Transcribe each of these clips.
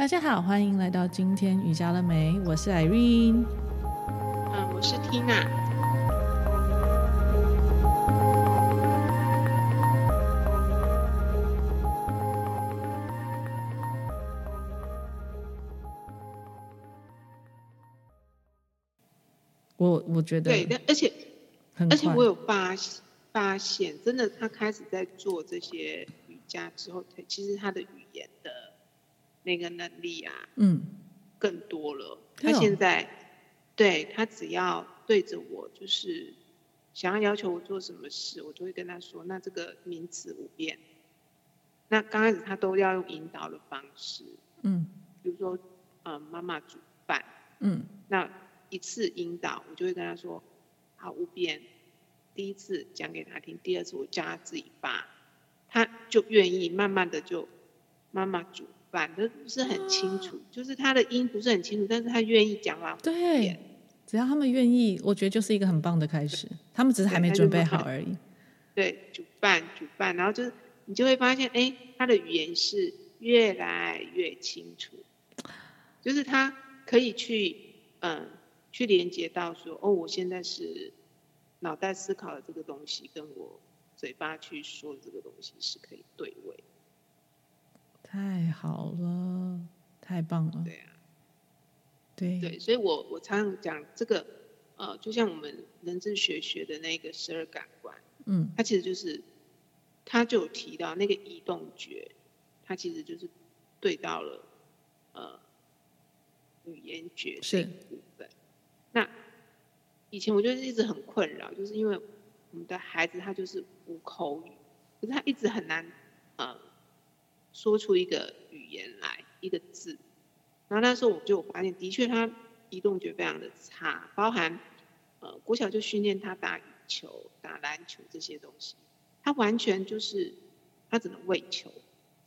大家好，欢迎来到今天瑜伽了没？我是 Irene，嗯，我是 Tina。我我觉得对，而且而且我有发发现，真的，他开始在做这些瑜伽之后，其实他的。那个能力啊，嗯，更多了。他现在，对他只要对着我，就是想要要求我做什么事，我就会跟他说：“那这个名词五遍。”那刚开始他都要用引导的方式，嗯，比如说，嗯，妈妈煮饭，嗯，那一次引导，我就会跟他说：“好，五遍。”第一次讲给他听，第二次我叫他自己发，他就愿意慢慢的就妈妈煮。反正不是很清楚，就是他的音不是很清楚，但是他愿意讲话。对，只要他们愿意，我觉得就是一个很棒的开始。他们只是还没准备好而已。对，主办主办，然后就是你就会发现，哎，他的语言是越来越清楚，就是他可以去嗯去连接到说，哦，我现在是脑袋思考的这个东西，跟我嘴巴去说的这个东西是可以对位。太好了，太棒了。对啊，对对，所以我我常常讲这个，呃，就像我们人智学学的那个十二感官，嗯，它其实就是，他就有提到那个移动觉，它其实就是对到了呃语言觉这部分。那以前我就一直很困扰，就是因为我们的孩子他就是无口语，可是他一直很难，呃。说出一个语言来，一个字，然后那时候我就发现，的确他移动觉非常的差，包含呃国小就训练他打羽球、打篮球这些东西，他完全就是他只能喂球，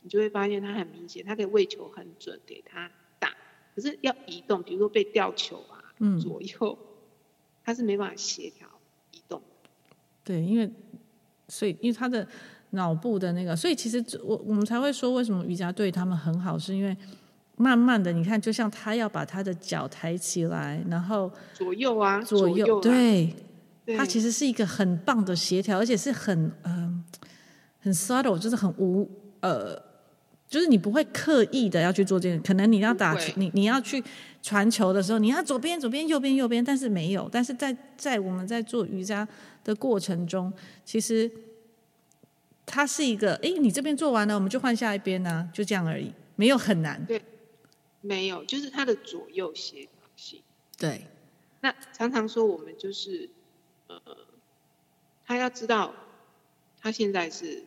你就会发现他很明显，他可以喂球很准给他打，可是要移动，比如说被吊球啊，嗯，左右，他是没办法协调移动。对，因为所以因为他的。脑部的那个，所以其实我我们才会说，为什么瑜伽对他们很好，是因为慢慢的，你看，就像他要把他的脚抬起来，然后左右啊，左右，左右啊、对，对，他其实是一个很棒的协调，而且是很嗯、呃、很 subtle，就是很无呃，就是你不会刻意的要去做这个，可能你要打球，你你要去传球的时候，你要左边左边右边右边，但是没有，但是在在我们在做瑜伽的过程中，其实。它是一个，哎，你这边做完了，我们就换下一边呢、啊，就这样而已，没有很难。对，没有，就是它的左右协调性。对，那常常说我们就是，呃，他要知道他现在是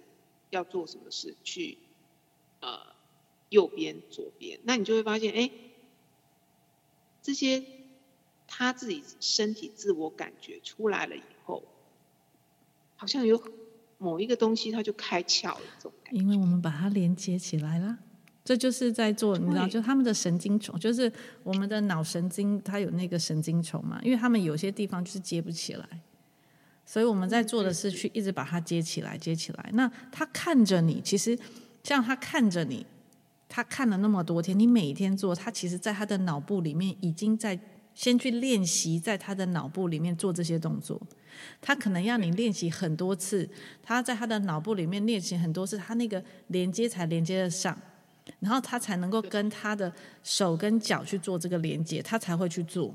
要做什么事，去呃右边、左边，那你就会发现，哎，这些他自己身体自我感觉出来了以后，好像有。某一个东西，它就开窍了。因为我们把它连接起来了，这就是在做，你知道，就他们的神经丛，就是我们的脑神经，它有那个神经丛嘛。因为他们有些地方就是接不起来，所以我们在做的是去一直把它接起来，接起来。那他看着你，其实像他看着你，他看了那么多天，你每天做，他其实在他的脑部里面已经在先去练习，在他的脑部里面做这些动作。他可能要你练习很多次，他在他的脑部里面练习很多次，他那个连接才连接得上，然后他才能够跟他的手跟脚去做这个连接，他才会去做。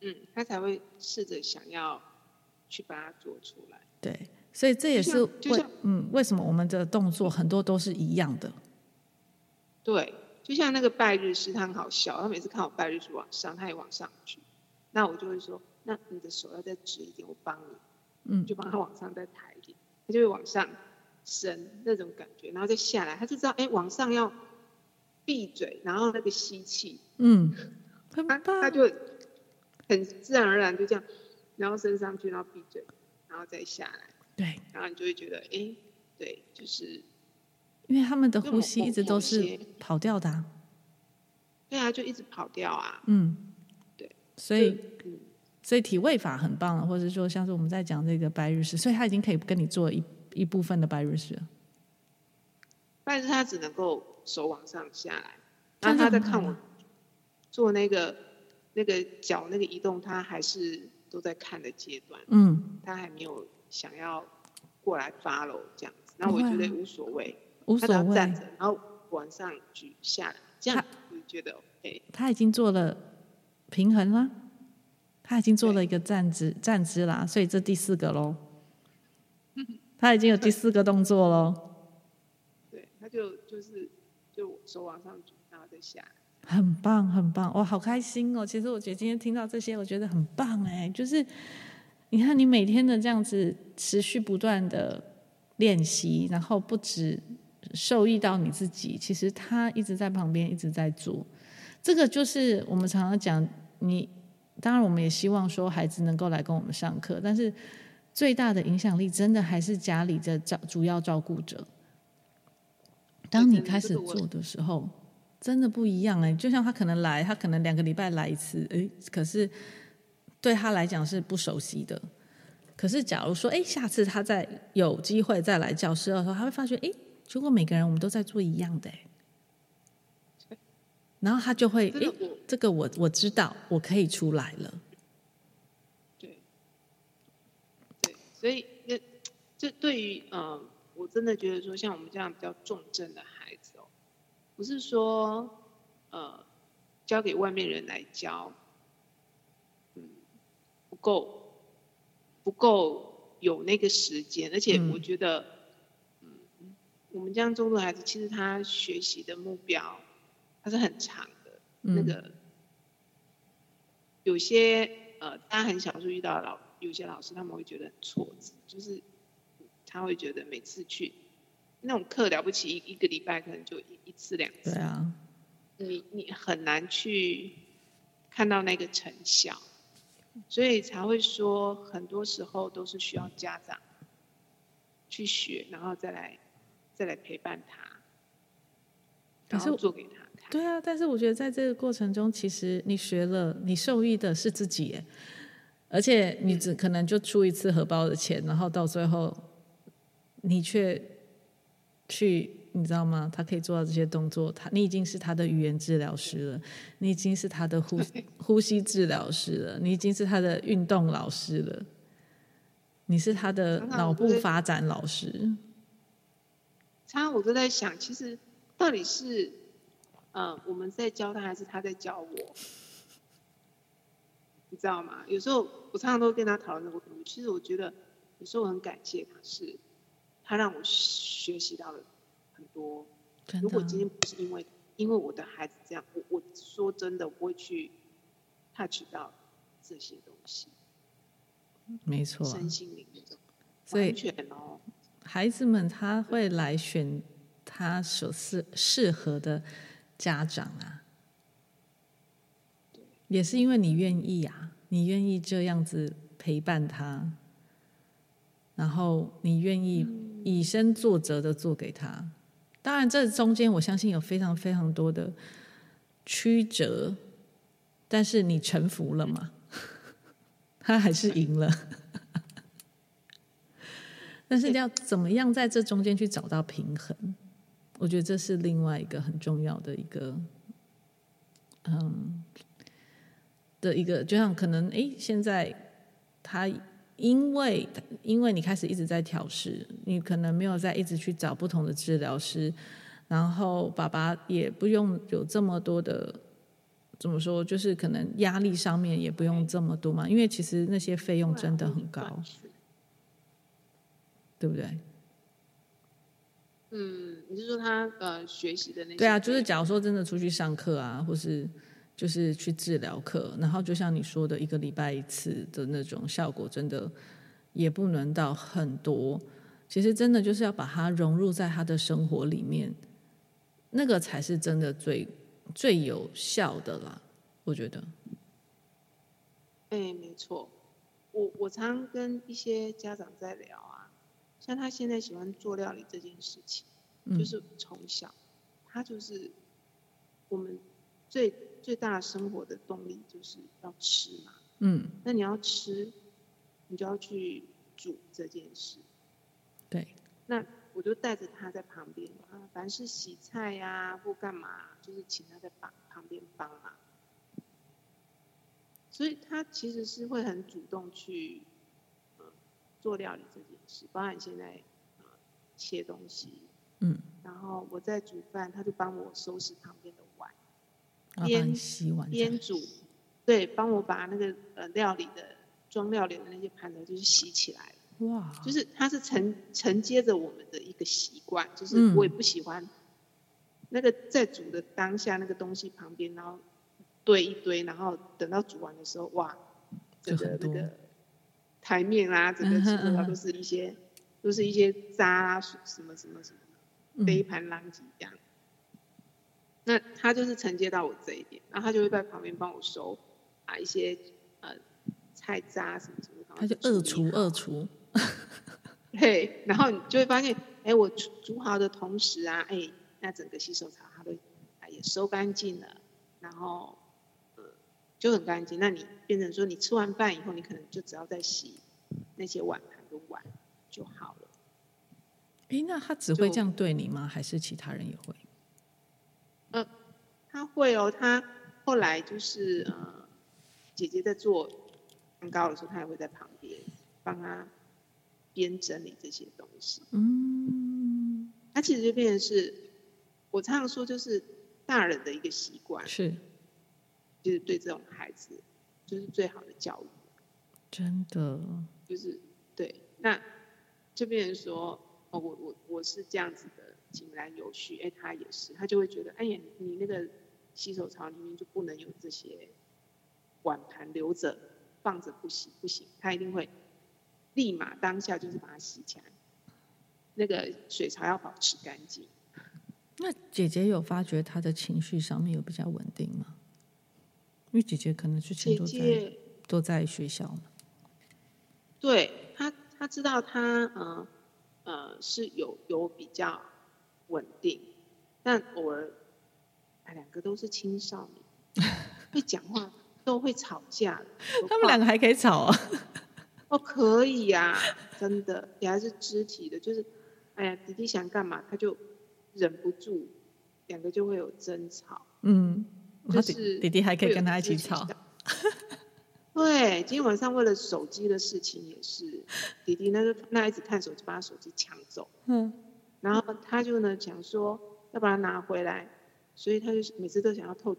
嗯，他才会试着想要去把它做出来。对，所以这也是为嗯为什么我们的动作很多都是一样的。对，就像那个拜日式，他很好笑，他每次看我拜日式往上，他也往上去，那我就会说。那你的手要再直一点，我帮你，嗯，就帮他往上再抬一点，他就会往上升那种感觉，然后再下来，他就知道，哎、欸，往上要闭嘴，然后那个吸气，嗯，他他就很自然而然就这样，然后升上去，然后闭嘴，然后再下来，对，然后你就会觉得，哎、欸，对，就是因为他们的呼吸一直都是跑掉的、啊，对啊，就一直跑掉啊，嗯，对，所以。所以体位法很棒了，或者说像是我们在讲这个白日式，所以他已经可以跟你做一一部分的白日式了。拜日他只能够手往上下来，然后他在看我做那个那个脚那个移动，他还是都在看的阶段。嗯，他还没有想要过来 follow 这样子。那我觉得无所谓，无所谓。站着，然后往上举下来，这样我觉得 OK。他已经做了平衡了，他已经做了一个站姿站姿啦，所以这第四个喽。他已经有第四个动作喽。对，他就就是就手往上举，然后再下来。很棒，很棒，哇，好开心哦！其实我觉得今天听到这些，我觉得很棒哎。就是你看，你每天的这样子持续不断的练习，然后不止受益到你自己，其实他一直在旁边一直在做。这个就是我们常常讲，你当然我们也希望说孩子能够来跟我们上课，但是。最大的影响力真的还是家里的照主要照顾者。当你开始做的时候，真的不一样哎！就像他可能来，他可能两个礼拜来一次，哎，可是对他来讲是不熟悉的。可是假如说，哎，下次他再有机会再来教室的时候，他会发觉，哎，结果每个人我们都在做一样的，然后他就会，哎，这个我我知道，我可以出来了。对所以，那这对于呃，我真的觉得说，像我们这样比较重症的孩子哦，不是说呃，交给外面人来教，嗯，不够，不够有那个时间，而且我觉得，嗯，嗯，我们这样重度孩子，其实他学习的目标，他是很长的，嗯、那个有些呃，大家很小时候遇到的老。有些老师他们会觉得很挫折，就是他会觉得每次去那种课了不起，一一个礼拜可能就一一次两次，对啊，你你很难去看到那个成效，所以才会说很多时候都是需要家长去学，然后再来再来陪伴他，然后做给他看。对啊，但是我觉得在这个过程中，其实你学了，你受益的是自己。而且你只可能就出一次荷包的钱，然后到最后，你却去，你知道吗？他可以做到这些动作，他你已经是他的语言治疗师了，你已经是他的呼呼吸治疗师了，你已经是他的运动老师了，你是他的脑部发展老师。常常我都在想，其实到底是，呃，我们在教他，还是他在教我？你知道吗？有时候我常常都跟他讨论这个问题。其实我觉得有时候我很感谢他，是他让我学习到了很多。如果今天不是因为因为我的孩子这样，我我说真的我不会去 touch 到这些东西。没错，身心灵那种，所以哦孩子们他会来选他所适适合的家长啊。也是因为你愿意啊，你愿意这样子陪伴他，然后你愿意以身作则的做给他。当然，这中间我相信有非常非常多的曲折，但是你臣服了嘛，他还是赢了。但是要怎么样在这中间去找到平衡？我觉得这是另外一个很重要的一个，嗯。的一个，就像可能哎，现在他因为因为你开始一直在调试，你可能没有再一直去找不同的治疗师，然后爸爸也不用有这么多的怎么说，就是可能压力上面也不用这么多嘛，因为其实那些费用真的很高，对不对？嗯，你是说他呃学习的那些？对啊，就是假如说真的出去上课啊，或是。就是去治疗课，然后就像你说的，一个礼拜一次的那种效果，真的也不能到很多。其实真的就是要把它融入在他的生活里面，那个才是真的最最有效的啦。我觉得。哎，没错，我我常跟一些家长在聊啊，像他现在喜欢做料理这件事情，就是从小他就是我们最。最大的生活的动力就是要吃嘛，嗯，那你要吃，你就要去煮这件事，对。那我就带着他在旁边啊，凡是洗菜呀、啊、或干嘛，就是请他在旁旁边帮忙。所以他其实是会很主动去、呃、做料理这件事，包含现在、呃、切东西，嗯，然后我在煮饭，他就帮我收拾旁边的碗，边洗碗边煮，对，帮我把那个呃料理的装料理的那些盘子就是洗起来。哇，就是他是承承接着我们的一个习惯，就是我也不喜欢那个在煮的当下那个东西旁边，然后。堆一堆，然后等到煮完的时候，哇，这个那个台面啊，整个基本上都是一些，都是一些渣啊，什么什么什么的，杯盘狼藉这样。那他就是承接到我这一点，然后他就会在旁边帮我收啊一些呃菜渣什么什么，他就二厨二厨。对，然后你就会发现，哎，我煮煮好的同时啊，哎，那整个洗手槽它都哎也收干净了，然后。就很干净，那你变成说，你吃完饭以后，你可能就只要再洗那些碗盘跟碗就好了。哎，那他只会这样对你吗？还是其他人也会？呃，他会哦。他后来就是呃，姐姐在做蛋糕的时候，他也会在旁边帮他边整理这些东西。嗯，他其实就变成是，我常常说，就是大人的一个习惯。是。就是对这种孩子，就是最好的教育。真的，就是对。那这边人说，哦，我我我是这样子的井然有序，哎，他也是，他就会觉得，哎呀，你那个洗手槽里面就不能有这些碗盘留着放着不洗不行，他一定会立马当下就是把它洗起来。那个水槽要保持干净。那姐姐有发觉她的情绪上面有比较稳定吗？因为姐姐可能之前都在姐姐都在学校嘛，对她，她知道她呃呃是有有比较稳定，但偶尔，哎，两个都是青少年，会讲话都会吵架，他们两个还可以吵啊？哦，可以呀、啊，真的，也还是肢体的，就是哎呀，弟弟想干嘛，他就忍不住，两个就会有争吵，嗯。就是弟弟还可以跟他一起吵，对，今天晚上为了手机的事情也是，弟弟那个那一直看手机，把他手机抢走，嗯，然后他就呢想说要把它拿回来，所以他就每次都想要偷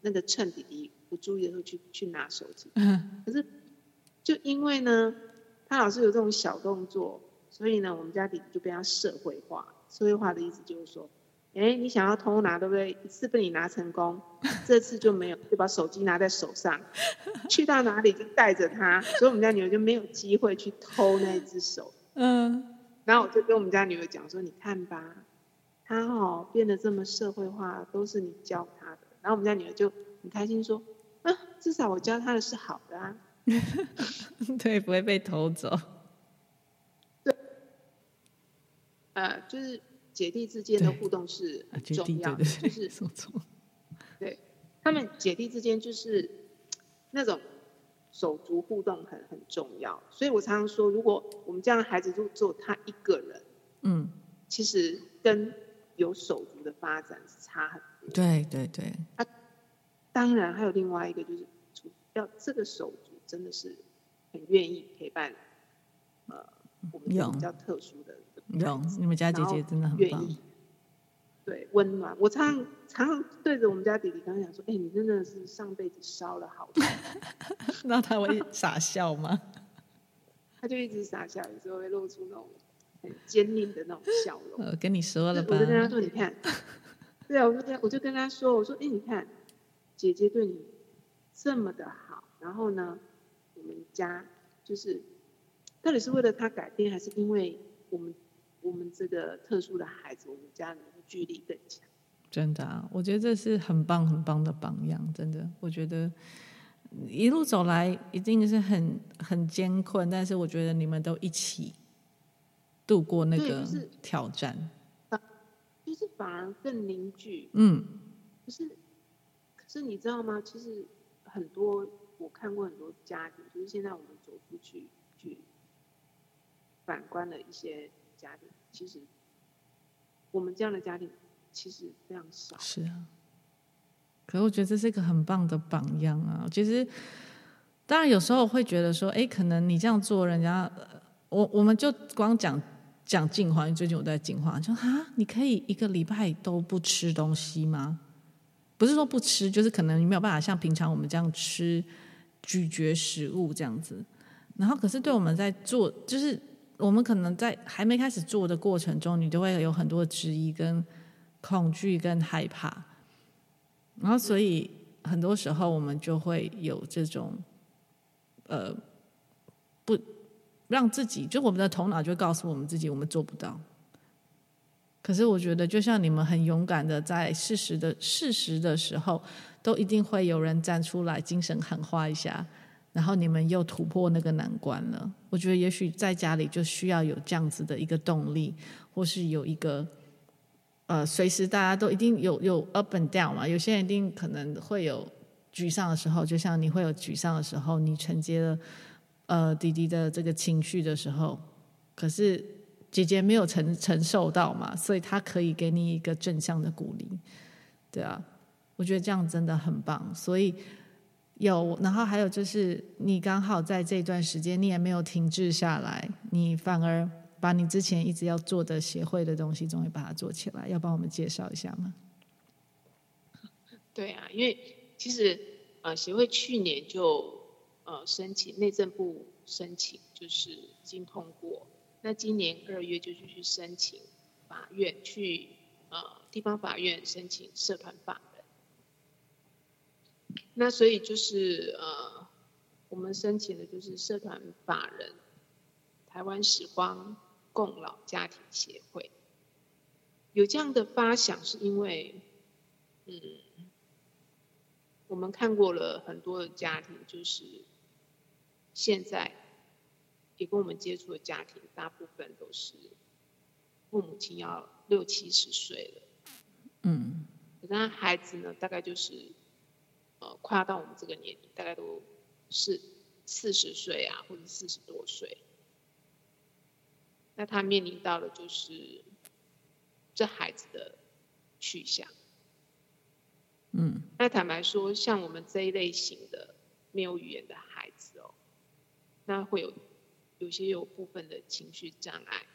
那个趁弟弟不注意的时候去去拿手机，嗯，可是就因为呢他老是有这种小动作，所以呢我们家弟弟就被他社会化，社会化的意思就是说。哎，你想要偷拿对不对？一次被你拿成功，这次就没有，就把手机拿在手上，去到哪里就带着它，所以我们家女儿就没有机会去偷那只手。嗯，然后我就跟我们家女儿讲说：“你看吧，他哦变得这么社会化，都是你教他的。”然后我们家女儿就很开心说：“啊，至少我教他的是好的啊。”对，不会被偷走。对，呃，就是。姐弟之间的互动是很重要的，就是 对，他们姐弟之间就是那种手足互动很很重要，所以我常常说，如果我们这样的孩子就只有他一个人，嗯，其实跟有手足的发展是差很多。对对对，他当然还有另外一个就是，要这个手足真的是很愿意陪伴，呃，我们比较特殊的。有，你们家姐姐真的很棒。对，温暖。我常常常对着我们家弟弟刚刚讲说：“哎、欸，你真的是上辈子烧了好多。” 那他会傻笑吗？他就一直傻笑，有时候会露出那种很坚定的那种笑容。我 跟你说了吧，我就跟他说：“你看，对啊，我就跟我就跟他说，我说：哎、欸，你看，姐姐对你这么的好，然后呢，我们家就是到底是为了他改变，还是因为我们？”我们这个特殊的孩子，我们家里的距离更强。真的啊，我觉得这是很棒很棒的榜样。真的，我觉得一路走来一定是很很艰困，但是我觉得你们都一起度过那个挑战，就是反而更凝聚。嗯，可是可是你知道吗？其实很多我看过很多家庭，就是现在我们走出去去反观了一些。家庭其实我们这样的家庭其实非常少。是啊，可是我觉得这是一个很棒的榜样啊。其实，当然有时候会觉得说，哎，可能你这样做，人家我我们就光讲讲净化，最近我在净化，就啊，你可以一个礼拜都不吃东西吗？不是说不吃，就是可能你没有办法像平常我们这样吃咀嚼食物这样子。然后，可是对我们在做，就是我们可能在还没开始做的过程中，你就会有很多质疑、跟恐惧、跟害怕。然后，所以很多时候我们就会有这种，呃，不让自己，就我们的头脑就告诉我们自己，我们做不到。可是我觉得，就像你们很勇敢的在事实的事实的时候，都一定会有人站出来，精神喊话一下，然后你们又突破那个难关了。我觉得也许在家里就需要有这样子的一个动力，或是有一个呃，随时大家都一定有有 up and down 嘛。有些人一定可能会有沮丧的时候，就像你会有沮丧的时候，你承接了呃弟弟的这个情绪的时候，可是。姐姐没有承承受到嘛，所以她可以给你一个正向的鼓励，对啊，我觉得这样真的很棒。所以有，然后还有就是，你刚好在这段时间，你也没有停滞下来，你反而把你之前一直要做的协会的东西，终于把它做起来。要帮我们介绍一下吗？对啊，因为其实呃，协会去年就呃申请内政部申请，就是已经通过。那今年二月就去申请法院，去呃地方法院申请社团法。那所以就是呃我们申请的就是社团法人台湾时光共老家庭协会。有这样的发想是因为，嗯，我们看过了很多的家庭，就是现在。也跟我们接触的家庭，大部分都是父母亲要六七十岁了，嗯，那孩子呢，大概就是呃，快要到我们这个年龄，大概都是四十岁啊，或者四十多岁。那他面临到的就是这孩子的去向，嗯，那坦白说，像我们这一类型的没有语言的孩子哦，那会有。有些有部分的情绪障碍，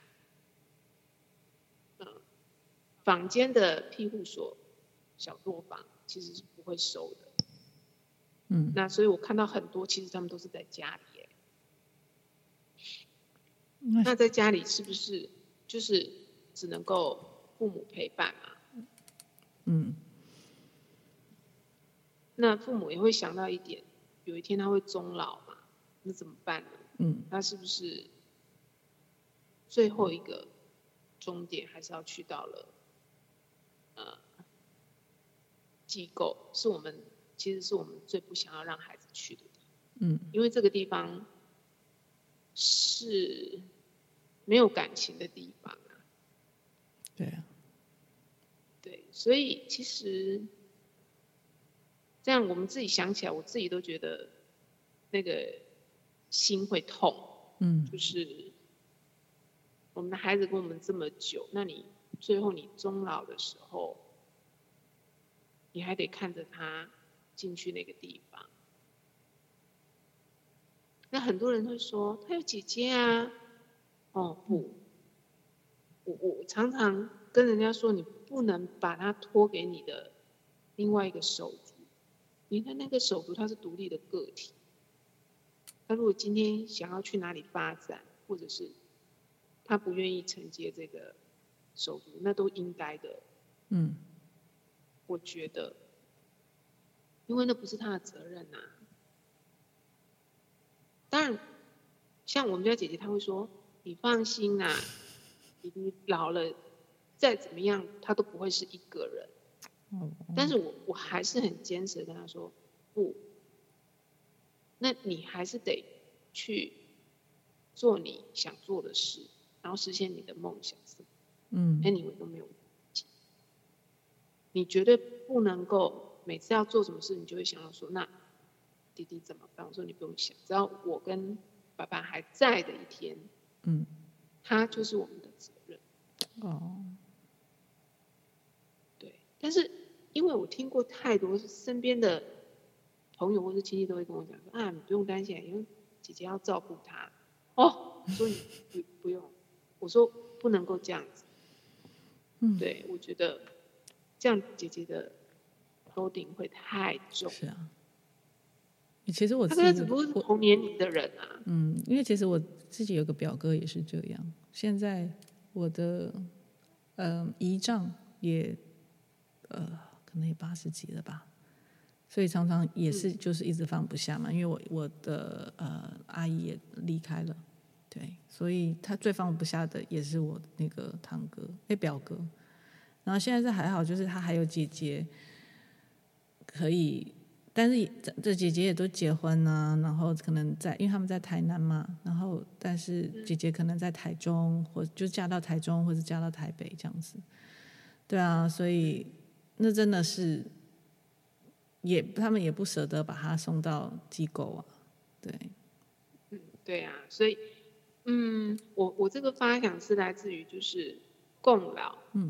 嗯，坊间的庇护所、小作坊其实是不会收的，嗯，那所以我看到很多，其实他们都是在家里，欸，那在家里是不是就是只能够父母陪伴嘛？嗯，那父母也会想到一点，有一天他会终老嘛，那怎么办呢？嗯，那是不是最后一个终点还是要去到了呃机构？是我们其实是我们最不想要让孩子去的地方。嗯，因为这个地方是没有感情的地方啊。对啊。对，所以其实这样我们自己想起来，我自己都觉得那个。心会痛，嗯，就是我们的孩子跟我们这么久，那你最后你终老的时候，你还得看着他进去那个地方。那很多人会说，他有姐姐啊，哦不，我我常常跟人家说，你不能把他托给你的另外一个手足，你的那个手足他是独立的个体。他如果今天想要去哪里发展，或者是他不愿意承接这个手足，那都应该的。嗯，我觉得，因为那不是他的责任呐、啊。当然，像我们家姐姐，她会说：“你放心呐，你老了再怎么样，他都不会是一个人。”但是我我还是很坚持的跟他说：“不。”那你还是得去做你想做的事，然后实现你的梦想。嗯，anyway 都没有问题。你绝对不能够每次要做什么事，你就会想到说，那弟弟怎么办？我说你不用想，只要我跟爸爸还在的一天，嗯，他就是我们的责任。哦，对但是因为我听过太多身边的朋友或是亲戚都会跟我讲说啊，你不用担心，因为姐姐要照顾他。哦，所以不不用，我说不能够这样子。嗯，对，我觉得这样姐姐的 loading 会太重。是啊。其实我自己，他只不过是同年龄的人啊。嗯，因为其实我自己有个表哥也是这样。现在我的呃姨丈也呃可能也八十几了吧，所以常常也是就是一直放不下嘛。因为我我的呃阿姨也离开了，对，所以他最放不下的也是我那个堂哥哎表哥。然后现在是还好，就是他还有姐姐可以。但是这这姐姐也都结婚啊，然后可能在，因为他们在台南嘛，然后但是姐姐可能在台中，或就嫁到台中，或者嫁到台北这样子。对啊，所以那真的是也他们也不舍得把她送到机构啊。对，嗯，对啊，所以嗯，我我这个发想是来自于就是共老，嗯，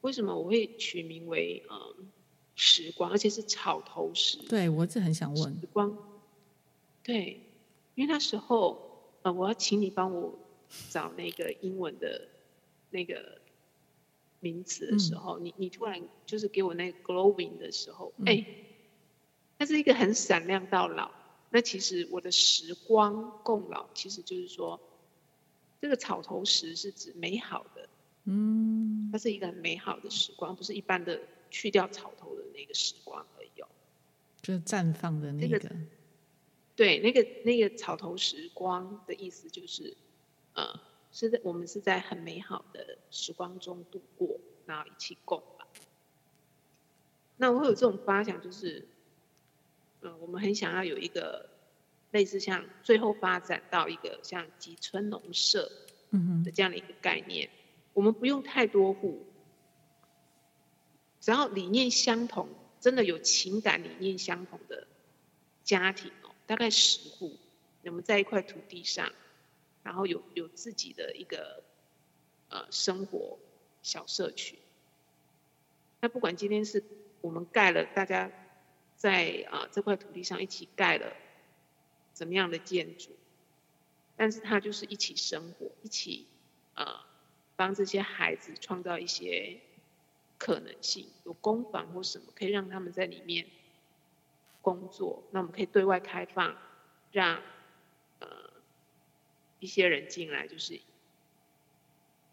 为什么我会取名为嗯？时光，而且是草头时。对，我是很想问。时光，对，因为那时候，呃，我要请你帮我找那个英文的那个名词的时候，嗯、你你突然就是给我那个 glowing 的时候，哎、嗯，它是一个很闪亮到老。那其实我的时光共老，其实就是说，这个草头时是指美好的，嗯，它是一个很美好的时光，不是一般的。去掉草头的那个时光而已，就是绽放的那个。那个、对，那个那个草头时光的意思就是，呃，是在我们是在很美好的时光中度过，然后一起共吧。那我会有这种发想，就是，我们很想要有一个类似像最后发展到一个像吉村农舍的这样的一个概念，嗯、我们不用太多户。只要理念相同，真的有情感理念相同的家庭哦，大概十户，我们在一块土地上，然后有有自己的一个呃生活小社区。那不管今天是我们盖了，大家在啊、呃、这块土地上一起盖了怎么样的建筑，但是他就是一起生活，一起啊、呃、帮这些孩子创造一些。可能性有工坊或什么可以让他们在里面工作，那我们可以对外开放，让呃一些人进来，就是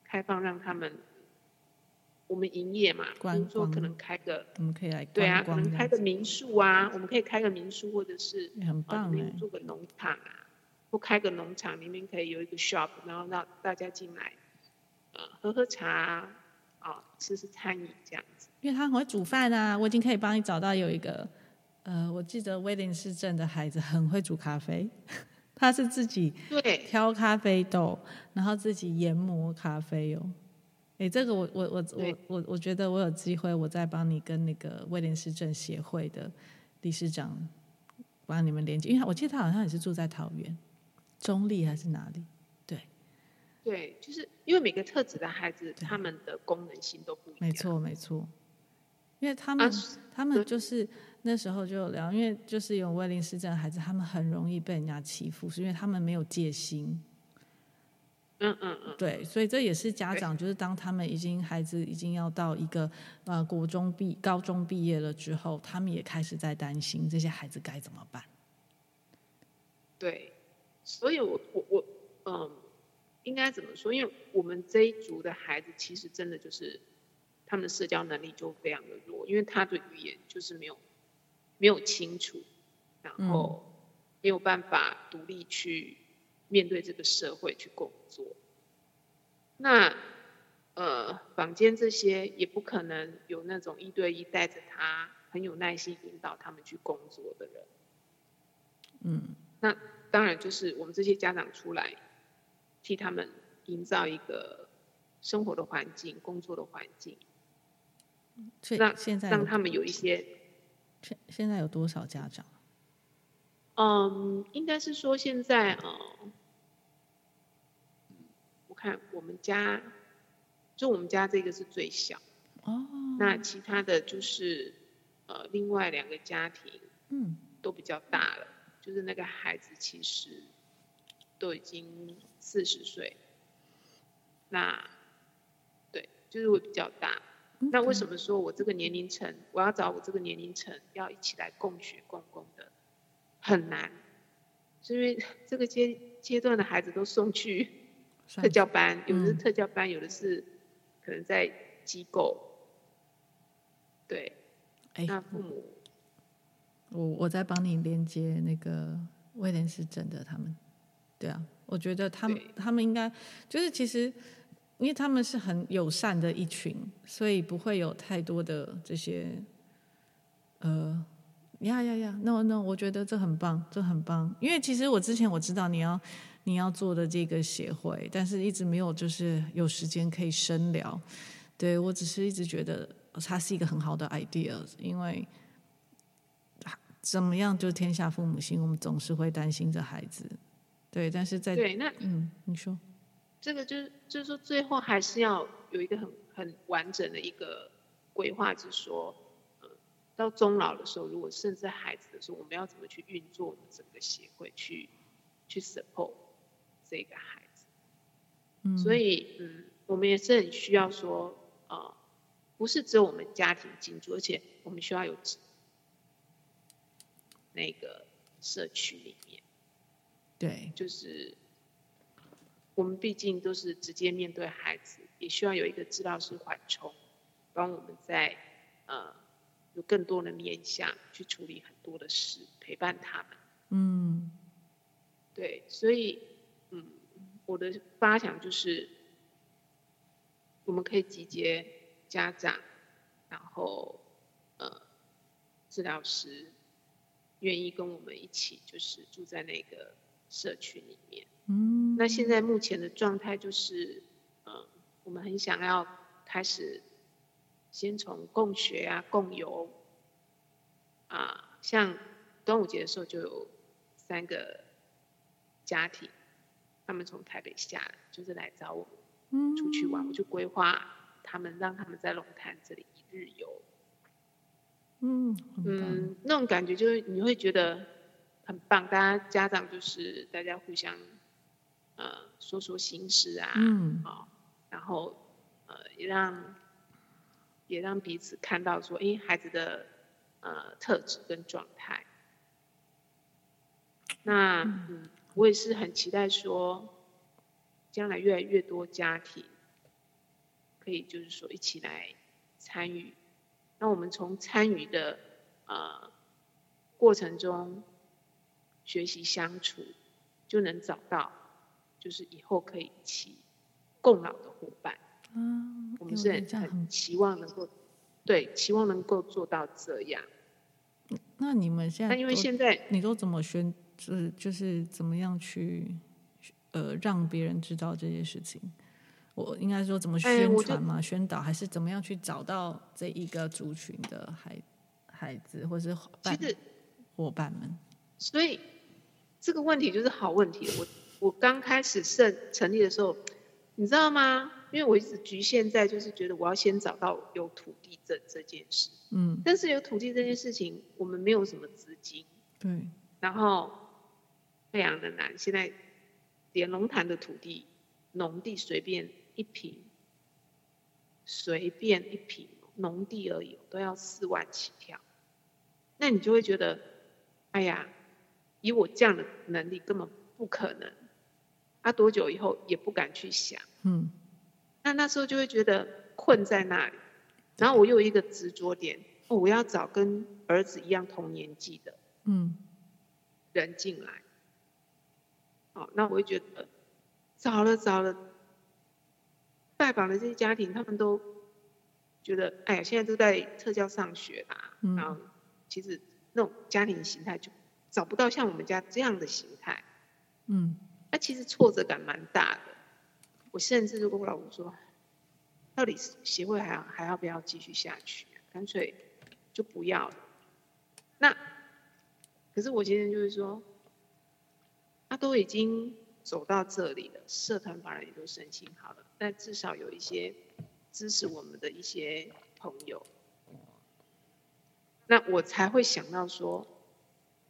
开放让他们我们营业嘛，工作可能开个我们可以来对啊，可能开个民宿啊，我们可以开个民宿，或者是很棒哎，做个农场啊，或开个农场里面可以有一个 shop，然后让大家进来呃喝喝茶。啊、哦，吃吃餐饮这样子，因为他很会煮饭啊，我已经可以帮你找到有一个，呃，我记得威廉斯镇的孩子很会煮咖啡，他是自己对挑咖啡豆，然后自己研磨咖啡哦。哎，这个我我我我我我觉得我有机会，我再帮你跟那个威廉斯镇协会的理事长帮你们连接，因为我记得他好像也是住在桃园，中立还是哪里？对，就是因为每个特质的孩子，他们的功能性都不一样。没错，没错。因为他们，啊、他们就是那时候就有聊，因为就是有威廉斯症的孩子，他们很容易被人家欺负，是因为他们没有戒心。嗯嗯嗯。对，所以这也是家长，就是当他们已经孩子已经要到一个呃国中毕高中毕业了之后，他们也开始在担心这些孩子该怎么办。对，所以我我我嗯。应该怎么说？因为我们这一族的孩子，其实真的就是他们的社交能力就非常的弱，因为他的语言就是没有没有清楚，然后没有办法独立去面对这个社会去工作。那呃，坊间这些也不可能有那种一对一带着他很有耐心引导他们去工作的人。嗯，那当然就是我们这些家长出来。替他们营造一个生活的环境、工作的环境，让现在让他们有一些。现现在有多少家长？嗯，应该是说现在嗯，我看我们家，就我们家这个是最小，哦，那其他的就是呃另外两个家庭，嗯，都比较大了，就是那个孩子其实都已经四十岁，那对，就是会比较大。那为什么说我这个年龄层，我要找我这个年龄层要一起来共学共工的很难，是因为 这个阶阶段的孩子都送去特教班，有的是特教班，有的是可能在机构。对，那父母，我我在帮你连接那个威廉斯真的他们，对啊，我觉得他们他们应该就是其实。因为他们是很友善的一群，所以不会有太多的这些，呃，呀呀呀，no no，我觉得这很棒，这很棒。因为其实我之前我知道你要你要做的这个协会，但是一直没有就是有时间可以深聊。对，我只是一直觉得它是一个很好的 idea，因为怎么样就天下父母心，我们总是会担心着孩子。对，但是在对那嗯，你说。这个就是就是说，最后还是要有一个很很完整的一个规划，就是说，呃，到终老的时候，如果甚至孩子的时候，我们要怎么去运作我们整个协会，去去 support 这个孩子。嗯，所以嗯，我们也是很需要说，呃，不是只有我们家庭进驻，而且我们需要有那个社区里面，对，就是。我们毕竟都是直接面对孩子，也需要有一个治疗师缓冲，帮我们在呃有更多的面向去处理很多的事，陪伴他们。嗯，对，所以嗯，我的发想就是，我们可以集结家长，然后呃治疗师，愿意跟我们一起，就是住在那个社区里面。嗯，那现在目前的状态就是，嗯，我们很想要开始，先从共学啊、共游，啊，像端午节的时候就有三个家庭，他们从台北下来，就是来找我出去玩，我就规划他们，让他们在龙潭这里一日游。嗯嗯，那种感觉就是你会觉得很棒，大家家长就是大家互相。呃，说说心事啊，嗯，好，然后呃，也让也让彼此看到说，哎，孩子的呃特质跟状态。那嗯，我也是很期待说，将来越来越多家庭可以就是说一起来参与。那我们从参与的呃过程中学习相处，就能找到。就是以后可以一起共老的伙伴，嗯，我们是很很期望能够，对，期望能够做到这样。那你们现在，那因为现在你都怎么宣，就是就是怎么样去，呃，让别人知道这些事情？我应该说怎么宣传嘛，哎、宣导还是怎么样去找到这一个族群的孩孩子或是伙伴伙伴们？所以这个问题就是好问题，我。我刚开始设成立的时候，你知道吗？因为我一直局限在就是觉得我要先找到有土地这这件事，嗯，但是有土地这件事情，我们没有什么资金，对，然后非常的难。现在连龙潭的土地，农地随便一平，随便一平农地而已，都要四万起跳，那你就会觉得，哎呀，以我这样的能力，根本不可能。啊，多久以后也不敢去想，嗯，那那时候就会觉得困在那里，然后我又有一个执着点，哦，我要找跟儿子一样同年纪的，嗯，人进来，哦，那我会觉得，找了找了，拜访的这些家庭，他们都觉得，哎呀，现在都在特教上学啦，嗯，然后其实那种家庭形态就找不到像我们家这样的形态，嗯。那其实挫折感蛮大的，我甚至就跟我老公说，到底协会还要还要不要继续下去？干脆就不要了。那可是我今天就是说，他都已经走到这里了，社团法人也都申请好了，但至少有一些支持我们的一些朋友，那我才会想到说，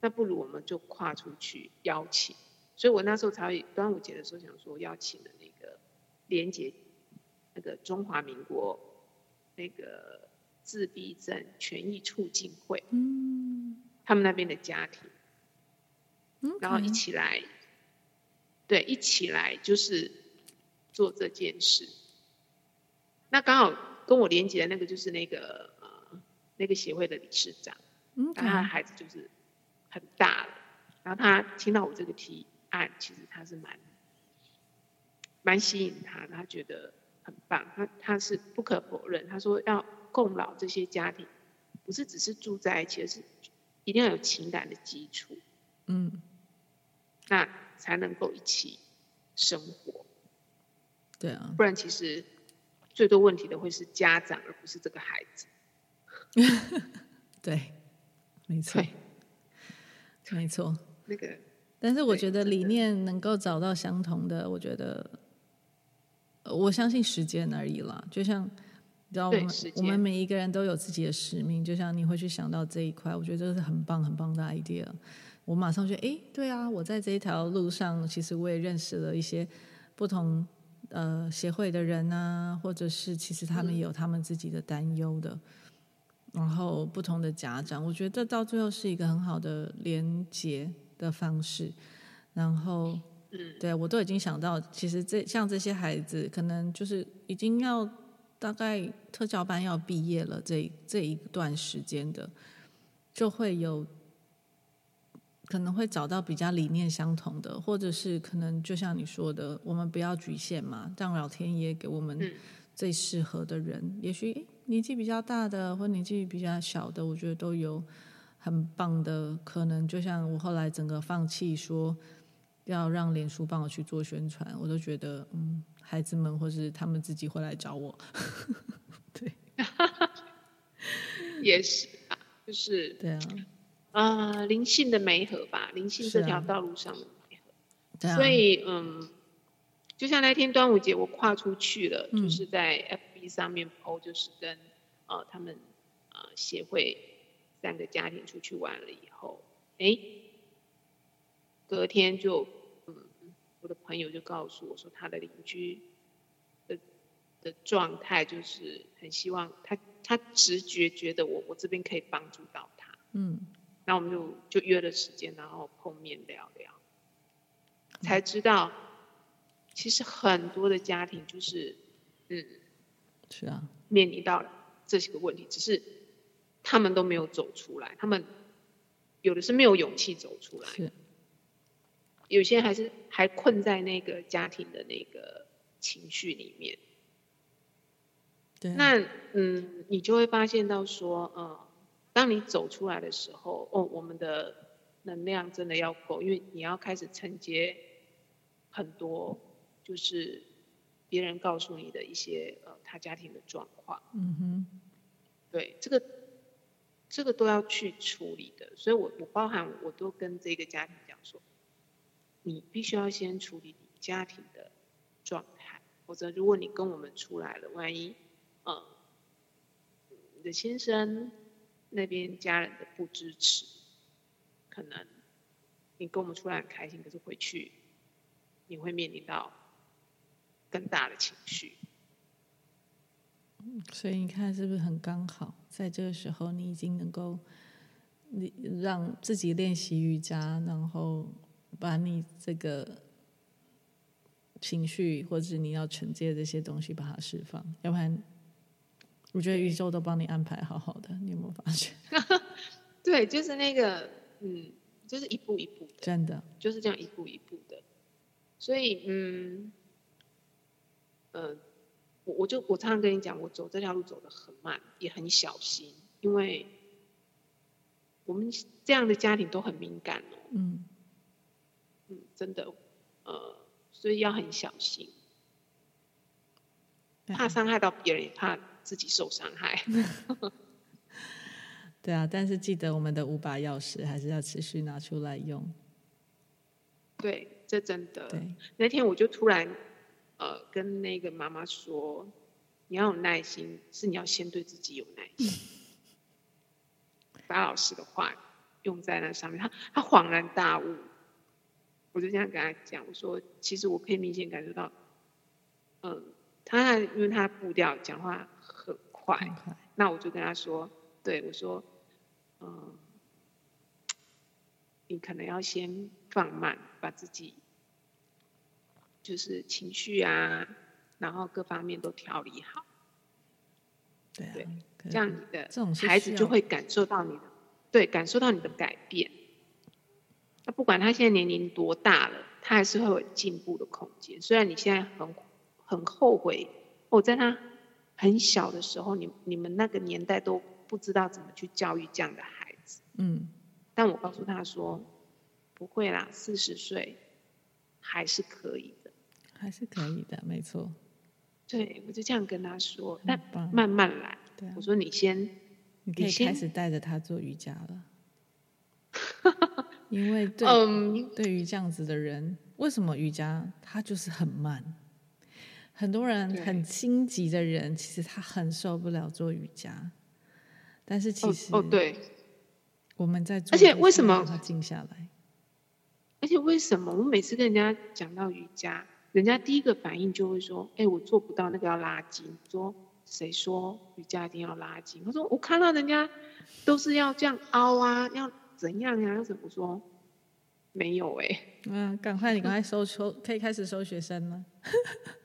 那不如我们就跨出去邀请。所以我那时候才会端午节的时候想说邀请的那个连结，那个中华民国那个自闭症权益促进会，嗯，他们那边的家庭，然后一起来，对，一起来就是做这件事。那刚好跟我连接的那个就是那个呃那个协会的理事长，嗯，他的孩子就是很大了，然后他听到我这个提。案其实他是蛮蛮吸引他，他觉得很棒。他他是不可否认，他说要共老这些家庭，不是只是住在一起，而是一定要有情感的基础，嗯，那才能够一起生活。对啊，不然其实最多问题的会是家长，而不是这个孩子。对，没错，没错，那个。但是我觉得理念能够找到相同的，我觉得，我相信时间而已啦。就像你知道，我们我们每一个人都有自己的使命。就像你会去想到这一块，我觉得这是很棒很棒的 idea。我马上觉得，哎，对啊，我在这一条路上，其实我也认识了一些不同呃协会的人啊，或者是其实他们有他们自己的担忧的，然后不同的家长，我觉得到最后是一个很好的连接的方式，然后，嗯，对我都已经想到，其实这像这些孩子，可能就是已经要大概特教班要毕业了，这这一段时间的，就会有可能会找到比较理念相同的，或者是可能就像你说的，我们不要局限嘛，让老天爷给我们最适合的人，嗯、也许年纪比较大的或年纪比较小的，我觉得都有。很棒的，可能就像我后来整个放弃说要让脸书帮我去做宣传，我都觉得嗯，孩子们或是他们自己会来找我。对，也是啊，就是对啊，呃，灵性的媒合吧，灵性这条道路上的媒合。对啊，所以嗯，就像那天端午节我跨出去了，嗯、就是在 FB 上面 PO，就是跟呃他们呃协会。三个家庭出去玩了以后，哎，隔天就，嗯，我的朋友就告诉我说，他的邻居的的状态就是很希望他，他直觉觉得我我这边可以帮助到他，嗯，那我们就就约了时间，然后碰面聊聊，才知道，其实很多的家庭就是，嗯，是啊，面临到这些个问题，只是。他们都没有走出来，他们有的是没有勇气走出来，是有些人还是还困在那个家庭的那个情绪里面。对，那嗯，你就会发现到说，嗯，当你走出来的时候，哦，我们的能量真的要够，因为你要开始承接很多，就是别人告诉你的一些呃，他家庭的状况。嗯哼，对这个。这个都要去处理的，所以我我包含我都跟这个家庭讲说，你必须要先处理你家庭的状态，否则如果你跟我们出来了，万一，嗯，你的先生那边家人的不支持，可能你跟我们出来很开心，可是回去你会面临到更大的情绪。所以你看是不是很刚好？在这个时候，你已经能够，你让自己练习瑜伽，然后把你这个情绪或者你要承接的这些东西把它释放。要不然，我觉得宇宙都帮你安排好好的，你有没有发现？对，就是那个，嗯，就是一步一步的，真的就是这样一步一步的。所以，嗯，嗯、呃。我我就我常常跟你讲，我走这条路走得很慢，也很小心，因为我们这样的家庭都很敏感哦。嗯，嗯，真的，呃，所以要很小心，怕伤害到别人，也怕自己受伤害。对啊，但是记得我们的五把钥匙还是要持续拿出来用。对，这真的。对，那天我就突然。呃，跟那个妈妈说，你要有耐心，是你要先对自己有耐心。把老师的话用在那上面，他他恍然大悟。我就这样跟他讲，我说其实我可以明显感受到，嗯，他因为他步调讲话很快，很快，那我就跟他说，对我说，嗯，你可能要先放慢，把自己就是情绪啊，然后各方面都调理好，对啊，对，这样你的孩子就会感受到你的，对，感受到你的改变。那不管他现在年龄多大了，他还是会有进步的空间。虽然你现在很很后悔，我在他很小的时候，你你们那个年代都不知道怎么去教育这样的孩子。嗯，但我告诉他说，不会啦，四十岁还是可以的，还是可以的，没错。对，我就这样跟他说，但慢慢来。对啊，我说你先，你可以开始带着他做瑜伽了。因为对、um, 对于这样子的人，为什么瑜伽它就是很慢？很多人很心急的人，其实他很受不了做瑜伽。但是其实哦对，我们在做，而且为什么他静下来？而且为什么我每次跟人家讲到瑜伽，人家第一个反应就会说：“哎，我做不到，那个要拉筋。”说谁说瑜伽一定要拉筋？他说我看到人家都是要这样凹啊，要。怎样呀？要怎么说？没有哎、欸。嗯，赶快，你赶快收收，可以开始收学生了。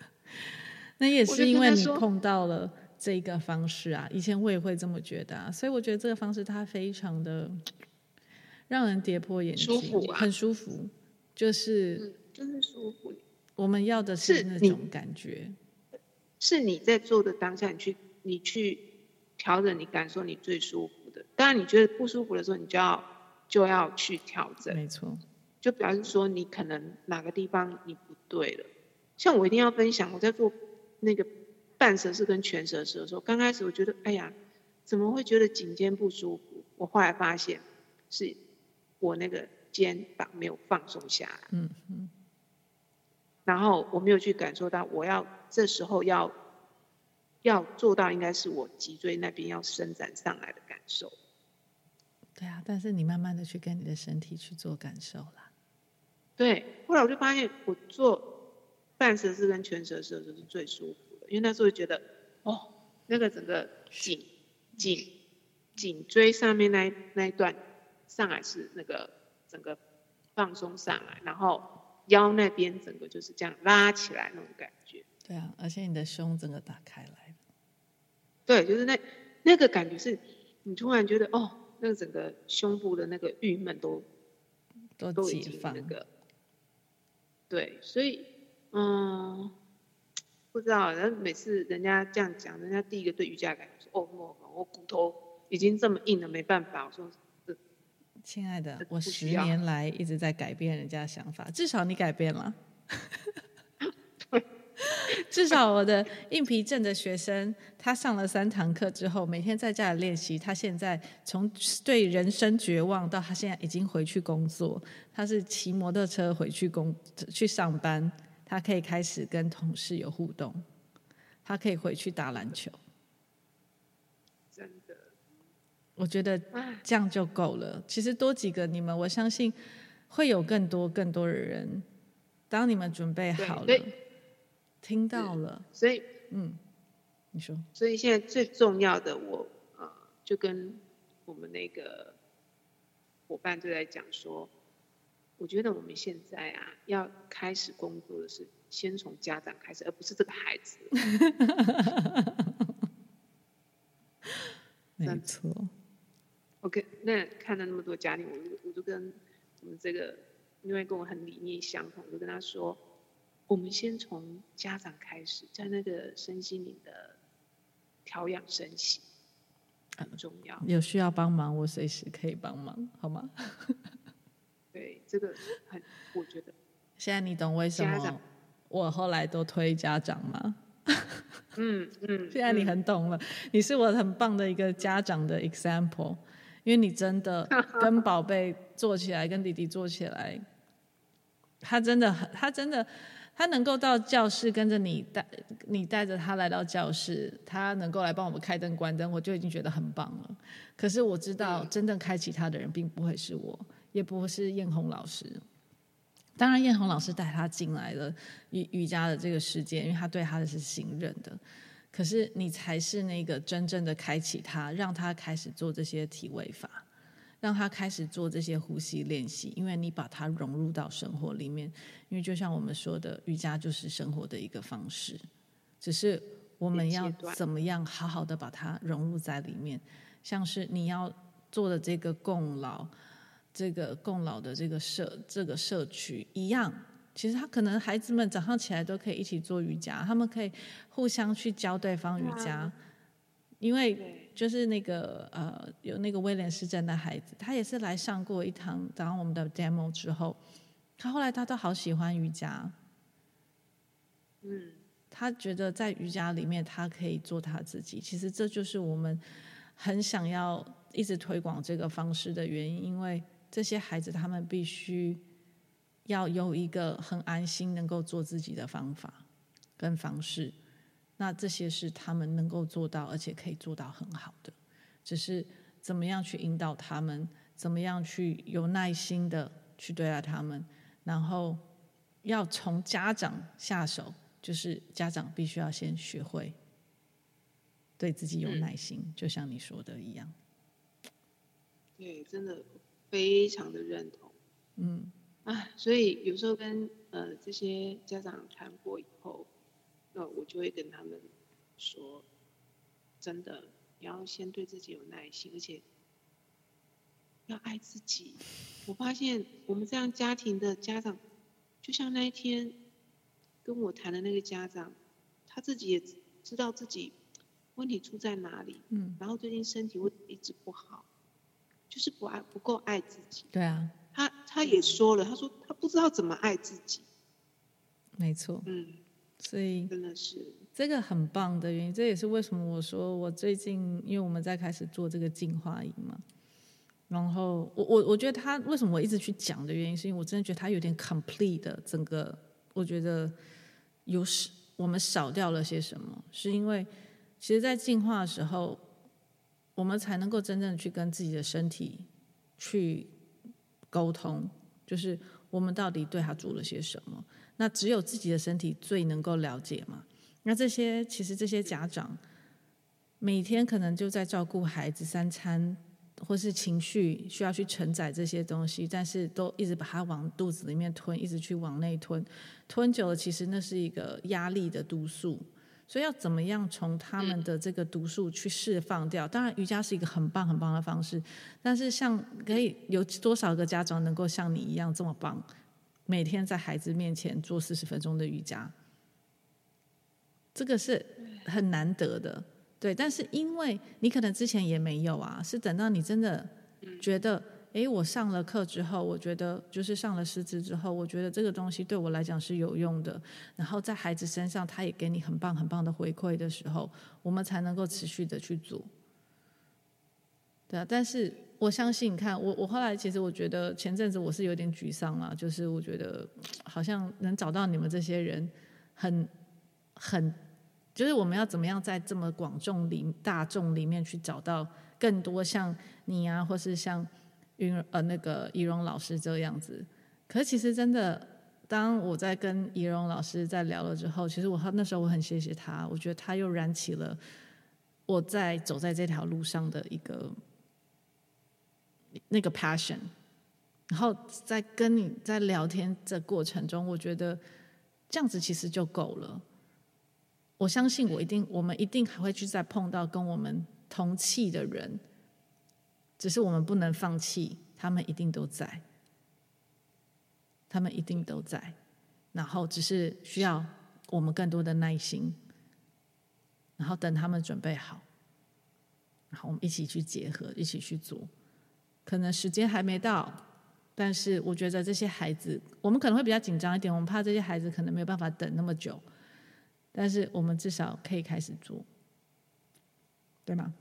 那也是因为你碰到了这个方式啊。以前我也会这么觉得啊，所以我觉得这个方式它非常的让人跌破眼镜，舒服啊、很舒服，就是、嗯、就是舒服。我们要的是那种感觉，是你，在做的当下，你去你去调整，你感受你最舒服的。当然，你觉得不舒服的时候，你就要。就要去调整，没错，就表示说你可能哪个地方你不对了。像我一定要分享，我在做那个半蛇式跟全蛇式的时候，刚开始我觉得，哎呀，怎么会觉得颈肩不舒服？我后来发现是我那个肩膀没有放松下来，嗯嗯，然后我没有去感受到，我要这时候要要做到，应该是我脊椎那边要伸展上来的感受。对啊，但是你慢慢的去跟你的身体去做感受啦。对，后来我就发现，我做半蛇式跟全蛇式的时候是最舒服的，因为那时候觉得，哦，那个整个颈颈颈椎上面那一那一段上来是那个整个放松上来，然后腰那边整个就是这样拉起来那种感觉。对啊，而且你的胸整个打开来。对，就是那那个感觉是，你突然觉得哦。那个整个胸部的那个郁闷都都都已经那个，对，所以嗯，不知道，然后每次人家这样讲，人家第一个对瑜伽感觉说：“哦，我我骨头已经这么硬了，没办法。”我说：“亲爱的，我十年来一直在改变人家的想法，至少你改变了。”至少我的硬皮症的学生，他上了三堂课之后，每天在家里练习。他现在从对人生绝望到他现在已经回去工作，他是骑摩托车回去工去上班，他可以开始跟同事有互动，他可以回去打篮球。真的，我觉得这样就够了。其实多几个你们，我相信会有更多更多的人。当你们准备好了。听到了，所以，嗯，你说，所以现在最重要的我，我呃，就跟我们那个伙伴就在讲说，我觉得我们现在啊，要开始工作的是先从家长开始，而不是这个孩子。没错。OK，那看了那么多家庭，我就我就跟我们这个，因为跟我很理念相同，我就跟他说。我们先从家长开始，在那个身心灵的调养身心很重要。有需要帮忙，我随时可以帮忙，好吗？对，这个很，我觉得。现在你懂为什么我后来都推家长吗？嗯嗯。现在你很懂了，你是我很棒的一个家长的 example，因为你真的 跟宝贝做起来，跟弟弟做起来，他真的很，他真的。他能够到教室跟着你带你带着他来到教室，他能够来帮我们开灯关灯，我就已经觉得很棒了。可是我知道，真正开启他的人并不会是我，也不是艳红老师。当然，艳红老师带他进来了瑜瑜伽的这个世界，因为他对他的是信任的。可是你才是那个真正的开启他，让他开始做这些体位法。让他开始做这些呼吸练习，因为你把它融入到生活里面。因为就像我们说的，瑜伽就是生活的一个方式，只是我们要怎么样好好的把它融入在里面。像是你要做的这个共老，这个共老的这个社这个社区一样，其实他可能孩子们早上起来都可以一起做瑜伽，他们可以互相去教对方瑜伽，因为。就是那个呃，有那个威廉斯镇的孩子，他也是来上过一堂，当我们的 demo 之后，他后来他都好喜欢瑜伽，嗯，他觉得在瑜伽里面他可以做他自己。其实这就是我们很想要一直推广这个方式的原因，因为这些孩子他们必须要有一个很安心能够做自己的方法跟方式。那这些是他们能够做到，而且可以做到很好的，只是怎么样去引导他们，怎么样去有耐心的去对待他们，然后要从家长下手，就是家长必须要先学会对自己有耐心，嗯，就像你说的一样。对，真的非常的认同。嗯，啊，所以有时候跟呃这些家长谈过以后。那我就会跟他们说，真的，你要先对自己有耐心，而且要爱自己。我发现我们这样家庭的家长，就像那一天跟我谈的那个家长，他自己也知道自己问题出在哪里，嗯，然后最近身体会一直不好，就是不爱不够爱自己。对啊，他他也说了，他说他不知道怎么爱自己。没错，嗯。所以真的是这个很棒的原因，这也是为什么我说我最近，因为我们在开始做这个进化营嘛，然后我我我觉得他为什么我一直去讲的原因，是因为我真的觉得他有点 complete 的整个，我觉得有少我们少掉了些什么，是因为其实，在进化的时候，我们才能够真正的去跟自己的身体去沟通，就是我们到底对他做了些什么。那只有自己的身体最能够了解嘛。那这些其实这些家长每天可能就在照顾孩子三餐，或是情绪需要去承载这些东西，但是都一直把它往肚子里面吞，一直去往内吞，吞久了其实那是一个压力的毒素。所以要怎么样从他们的这个毒素去释放掉？当然瑜伽是一个很棒很棒的方式，但是像可以有多少个家长能够像你一样这么棒？每天在孩子面前做四十分钟的瑜伽，这个是很难得的，对。但是因为你可能之前也没有啊，是等到你真的觉得，哎，我上了课之后，我觉得就是上了师资之后，我觉得这个东西对我来讲是有用的。然后在孩子身上，他也给你很棒很棒的回馈的时候，我们才能够持续的去做。对啊，但是。我相信，你看我，我后来其实我觉得前阵子我是有点沮丧啊，就是我觉得好像能找到你们这些人很，很很，就是我们要怎么样在这么广众里大众里面去找到更多像你啊，或是像云呃那个仪容老师这样子。可是其实真的，当我在跟仪容老师在聊了之后，其实我那时候我很谢谢他，我觉得他又燃起了我在走在这条路上的一个。那个 passion，然后在跟你在聊天的过程中，我觉得这样子其实就够了。我相信我一定，我们一定还会去再碰到跟我们同气的人，只是我们不能放弃，他们一定都在，他们一定都在，然后只是需要我们更多的耐心，然后等他们准备好，然后我们一起去结合，一起去做。可能时间还没到，但是我觉得这些孩子，我们可能会比较紧张一点，我们怕这些孩子可能没有办法等那么久，但是我们至少可以开始做，对吗？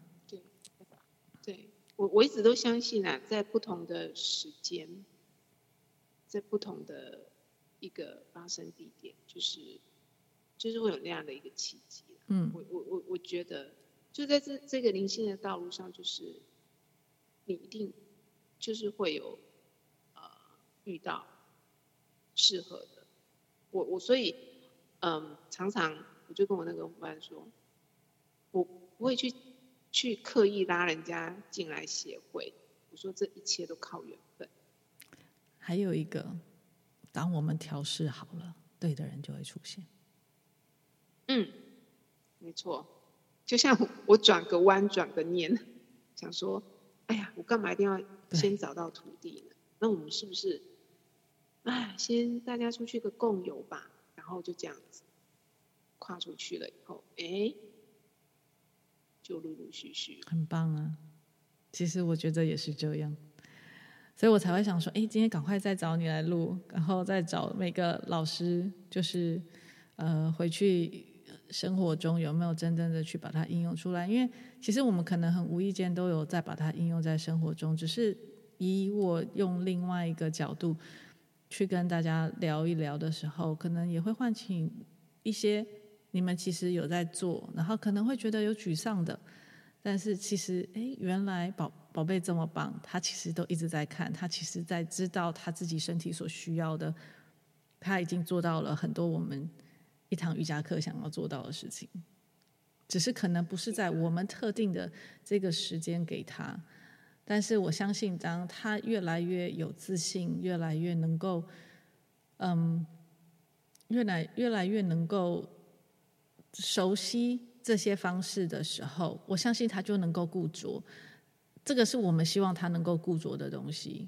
我我一直都相信啊，在不同的时间，在不同的一个发生地点，就是就是会有那样的一个契机。嗯，我我我我觉得，就在这这个灵性的道路上，就是你一定就是会有呃遇到适合的。我我所以嗯，常常我就跟我那个伙伴说，我不会去去刻意拉人家进来协会。我说这一切都靠缘分。还有一个，当我们调试好了，对的人就会出现。嗯。没错，就像我转个弯，转个念，想说，哎呀，我干嘛一定要先找到土地呢？那我们是不是，哎，先大家出去个共游吧，然后就这样子跨出去了以后，哎，就陆陆续续，很棒啊！其实我觉得也是这样，所以我才会想说，哎，今天赶快再找你来录，然后再找每个老师，就是呃回去。生活中有没有真正的去把它应用出来？因为其实我们可能很无意间都有在把它应用在生活中，只是以我用另外一个角度去跟大家聊一聊的时候，可能也会唤起一些你们其实有在做，然后可能会觉得有沮丧的，但是其实诶，原来宝宝贝这么棒，他其实都一直在看，他其实在知道他自己身体所需要的，他已经做到了很多我们。一堂瑜伽课想要做到的事情，只是可能不是在我们特定的这个时间给他，但是我相信，当他越来越有自信，越来越能够，嗯，越来越来越能够熟悉这些方式的时候，我相信他就能够固着。这个是我们希望他能够固着的东西，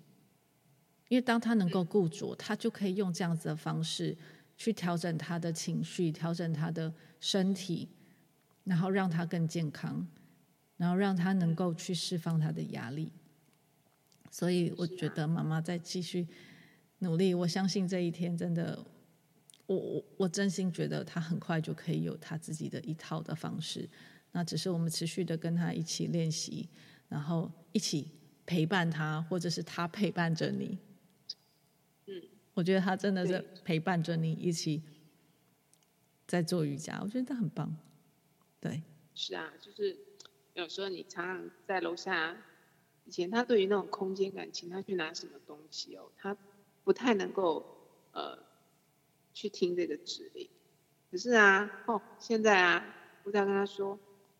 因为当他能够固着，他就可以用这样子的方式。去调整他的情绪，调整他的身体，然后让他更健康，然后让他能够去释放他的压力。所以我觉得妈妈再继续努力，我相信这一天真的，我我我真心觉得他很快就可以有他自己的一套的方式。那只是我们持续的跟他一起练习，然后一起陪伴他，或者是他陪伴着你。嗯我觉得他真的是陪伴着你一起在做瑜伽，我觉得他很棒。对，是啊，就是有时候你常常在楼下，以前他对于那种空间感，情他去拿什么东西哦，他不太能够呃去听这个指令。可是啊，哦，现在啊，我在跟他说，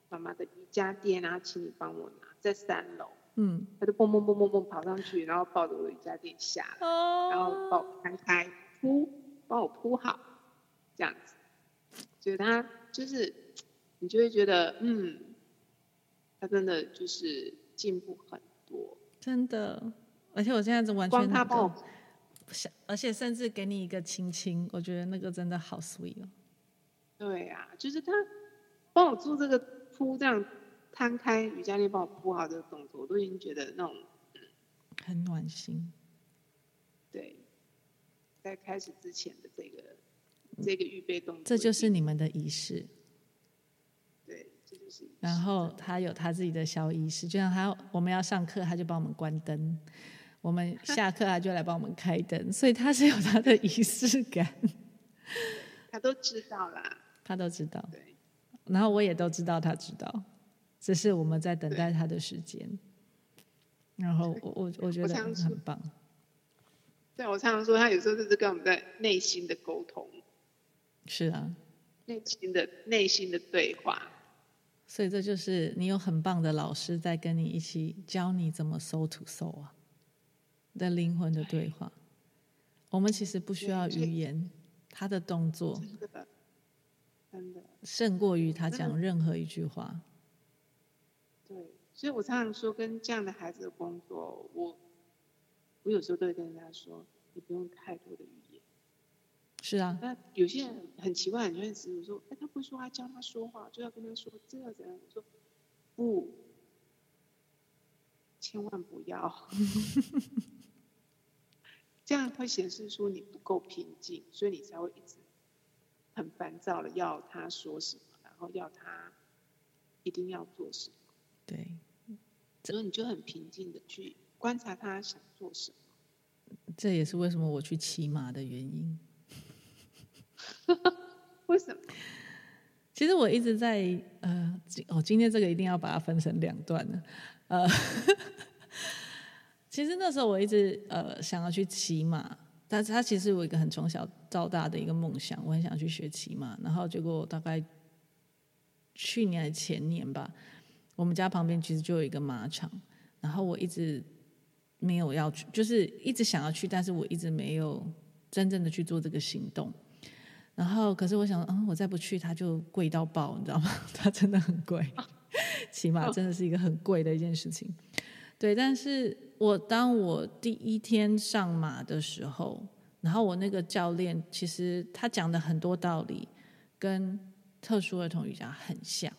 妈妈的瑜伽垫啊，请你帮我拿，在三楼。嗯，他就蹦蹦蹦蹦蹦跑上去，然后抱着我的瑜伽垫下来，哦、然后帮我摊开铺，帮我铺好，这样子，所以他就是，你就会觉得，嗯，他真的就是进步很多，真的，而且我现在是完全光他帮我，而且甚至给你一个亲亲，我觉得那个真的好 sweet 哦。对啊，就是他帮我做这个铺这样。摊开瑜伽垫帮我铺好这个动作，我都已经觉得那种很暖心。对，在开始之前的这个这个预备动作，这就是你们的仪式。对，这就是。然后他有他自己的小仪式，就像他我们要上课，他就帮我们关灯；我们下课，他就来帮我们开灯。所以他是有他的仪式感。他都知道啦，他都知道。对，然后我也都知道，他知道。只是我们在等待他的时间，然后我我我觉得很棒。对，我常常说，他有时候就是跟我们在内心的沟通。是啊，内心的内心的对话。所以这就是你有很棒的老师在跟你一起教你怎么 soul to soul 啊的灵魂的对话。我们其实不需要语言，他的动作真的胜过于他讲任何一句话。对，所以我常常说，跟这样的孩子的工作，我我有时候都会跟人家说，你不用太多的语言。是啊。那有些人很奇怪，很多人只是说，哎，他不会说话，教他说话，就要跟他说这样怎样？我说不，千万不要，这样会显示出你不够平静，所以你才会一直很烦躁的要他说什么，然后要他一定要做什么。对，所以你就很平静的去观察他想做什么。这也是为什么我去骑马的原因。为什么？其实我一直在呃，哦，今天这个一定要把它分成两段呢。呃，其实那时候我一直呃想要去骑马，但是它其实有一个很从小到大的一个梦想，我很想去学骑马。然后结果大概去年还前年吧，我们家旁边其实就有一个马场，然后我一直没有要去，就是一直想要去，但是我一直没有真正的去做这个行动。然后，可是我想，嗯，我再不去，它就贵到爆，你知道吗？它真的很贵，骑马真的是一个很贵的一件事情。对，但是我当我第一天上马的时候，然后我那个教练其实他讲的很多道理，跟特殊儿童瑜伽很像。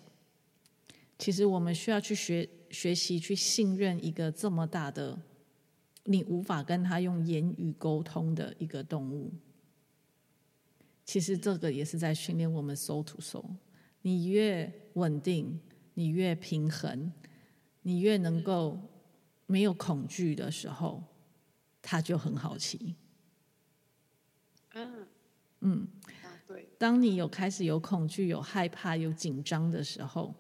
其实我们需要去学学习，去信任一个这么大的，你无法跟他用言语沟通的一个动物。其实这个也是在训练我们 soul to SO，。你越稳定，你越平衡，你越能够没有恐惧的时候，他就很好奇。嗯嗯，对。当你有开始有恐惧、有害怕、有紧张的时候，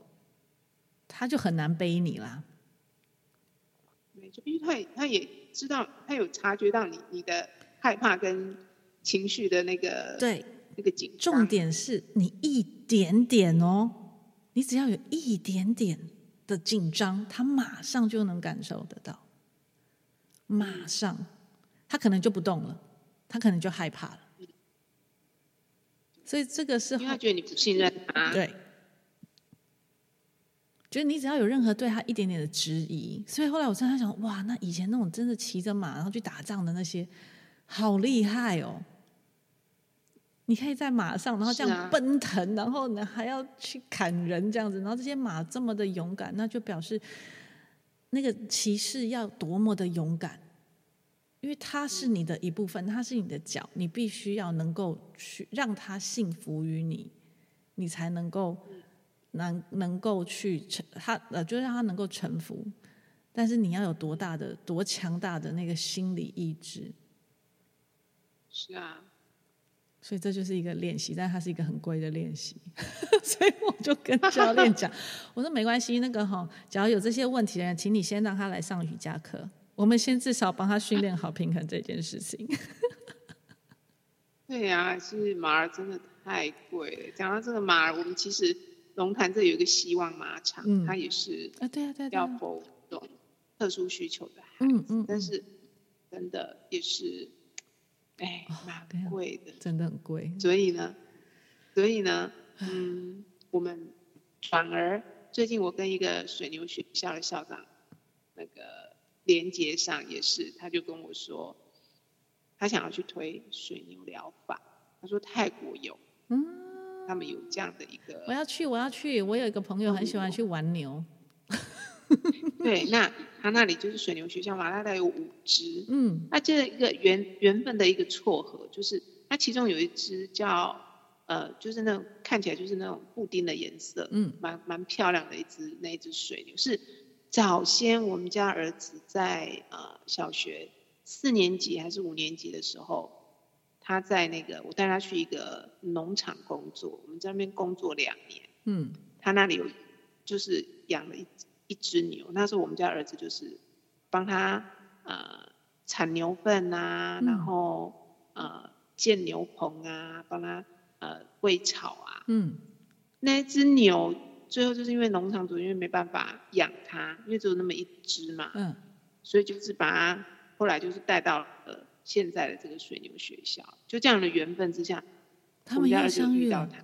他就很难背你啦。因为他也他也知道，他有察觉到你你的害怕跟情绪的那个对。那个紧，重点是你一点点哦，你只要有一点点的紧张，他马上就能感受得到，马上，他可能就不动了，他可能就害怕了，所以这个是他觉得你不信任他，对，觉得你只要有任何对他一点点的质疑，所以后来我真的想，哇，那以前那种真的骑着马然后去打仗的那些，好厉害哦。你可以在马上，然后这样奔腾，啊、然后呢还要去砍人这样子，然后这些马这么的勇敢，那就表示那个骑士要多么的勇敢，因为他是你的一部分，他是你的脚，你必须要能够去让他信服于你，你才能够能能够去臣他呃，就让他能够臣服，但是你要有多大的多强大的那个心理意志？是啊。所以这就是一个练习，但它是一个很贵的练习，所以我就跟教练讲，我说没关系，那个哈，只要有这些问题的人，请你先让他来上瑜伽课，我们先至少帮他训练好平衡这件事情。对呀、啊，其实马儿真的太贵了。讲到这个马儿，我们其实龙潭这有一个希望马场，嗯、它也是啊，对啊，对啊，要否这种特殊需求的孩子，嗯嗯，但是真的也是。哎，蛮贵的，真的很贵。所以呢，所以呢，嗯，我们反而最近我跟一个水牛学校的校长那个连接上也是，他就跟我说，他想要去推水牛疗法。他说泰国有，嗯，他们有这样的一个。我要去，我要去。我有一个朋友很喜欢去玩牛。对，那他那里就是水牛学校嘛，大概有五只。嗯，那这一个缘缘分的一个撮合，就是它其中有一只叫呃，就是那种看起来就是那种布丁的颜色，嗯，蛮蛮漂亮的一只那一只水牛，是早先我们家儿子在呃小学四年级还是五年级的时候，他在那个我带他去一个农场工作，我们在那边工作两年，嗯，他那里有就是养了一只。一只牛，那时候我们家儿子就是帮他呃铲牛粪啊，嗯、然后呃建牛棚啊，帮他呃喂草啊。嗯，那一只牛最后就是因为农场主因为没办法养它，因为只有那么一只嘛。嗯，所以就是把它后来就是带到了现在的这个水牛学校，就这样的缘分之下，他们要相遇到他。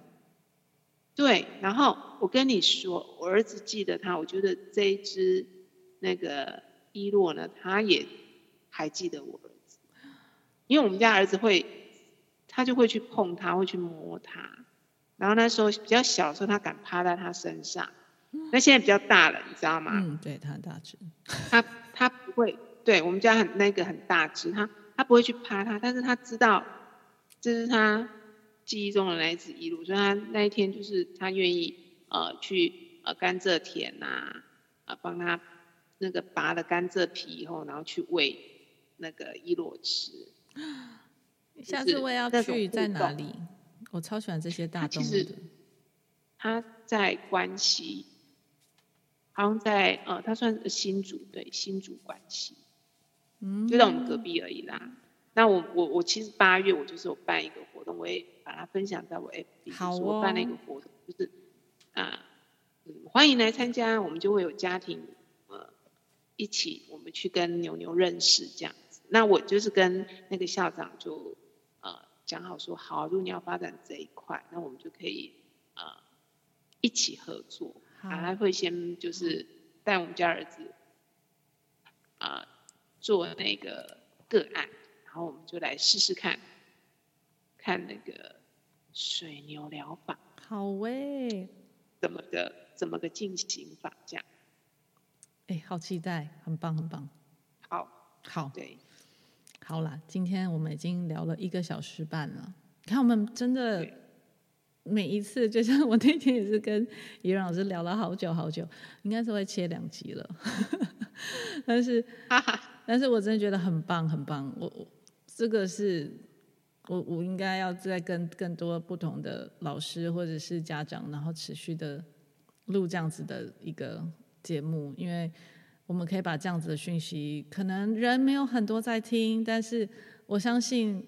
对，然后我跟你说，我儿子记得他，我觉得这一只那个伊洛呢，他也还记得我儿子，因为我们家儿子会，他就会去碰他，会去摸他，然后那时候比较小的时候，他敢趴在他身上，那现在比较大了，你知道吗？嗯，对，他很大只，他他不会，对我们家很那个很大只，他他不会去趴他，但是他知道这是他。记忆中的那一只伊鲁，所以他那一天就是他愿意呃去呃甘蔗田呐，啊、呃、帮他那个拔了甘蔗皮以后，然后去喂那个伊洛吃。下次我也要去在哪里？我超喜欢这些大动物的。他在关西，好像在呃，他算是新竹，对，新竹关西，嗯，就在我们隔壁而已啦。那我我我其实八月我就是有办一个活动，我也把它分享在我 FB，好哦，就是我办了一个活动，就是啊、呃嗯，欢迎来参加，我们就会有家庭呃一起，我们去跟牛牛认识这样子。那我就是跟那个校长就呃讲好说，好，如果你要发展这一块，那我们就可以呃一起合作，还会先就是带我们家儿子啊、呃、做那个个案。然后我们就来试试看，看那个水牛疗法，好喂，怎么个怎么个进行法这样？哎，好期待，很棒很棒。好，好，对，好啦，今天我们已经聊了一个小时半了。看我们真的每一次，就像我那天也是跟怡然老师聊了好久好久，应该是会切两集了。但是，但是我真的觉得很棒很棒，我我。这个是我我应该要再跟更多不同的老师或者是家长，然后持续的录这样子的一个节目，因为我们可以把这样子的讯息，可能人没有很多在听，但是我相信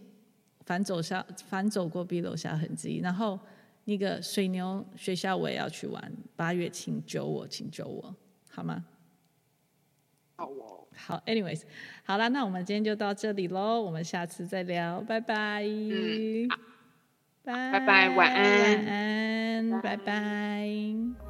反走下反走过必留下痕迹。然后那个水牛学校我也要去玩，八月请救我，请救我，好吗？好哦。好，anyways，好了，那我们今天就到这里喽，我们下次再聊，拜拜，嗯，拜拜拜，晚安，晚安，拜拜。拜拜。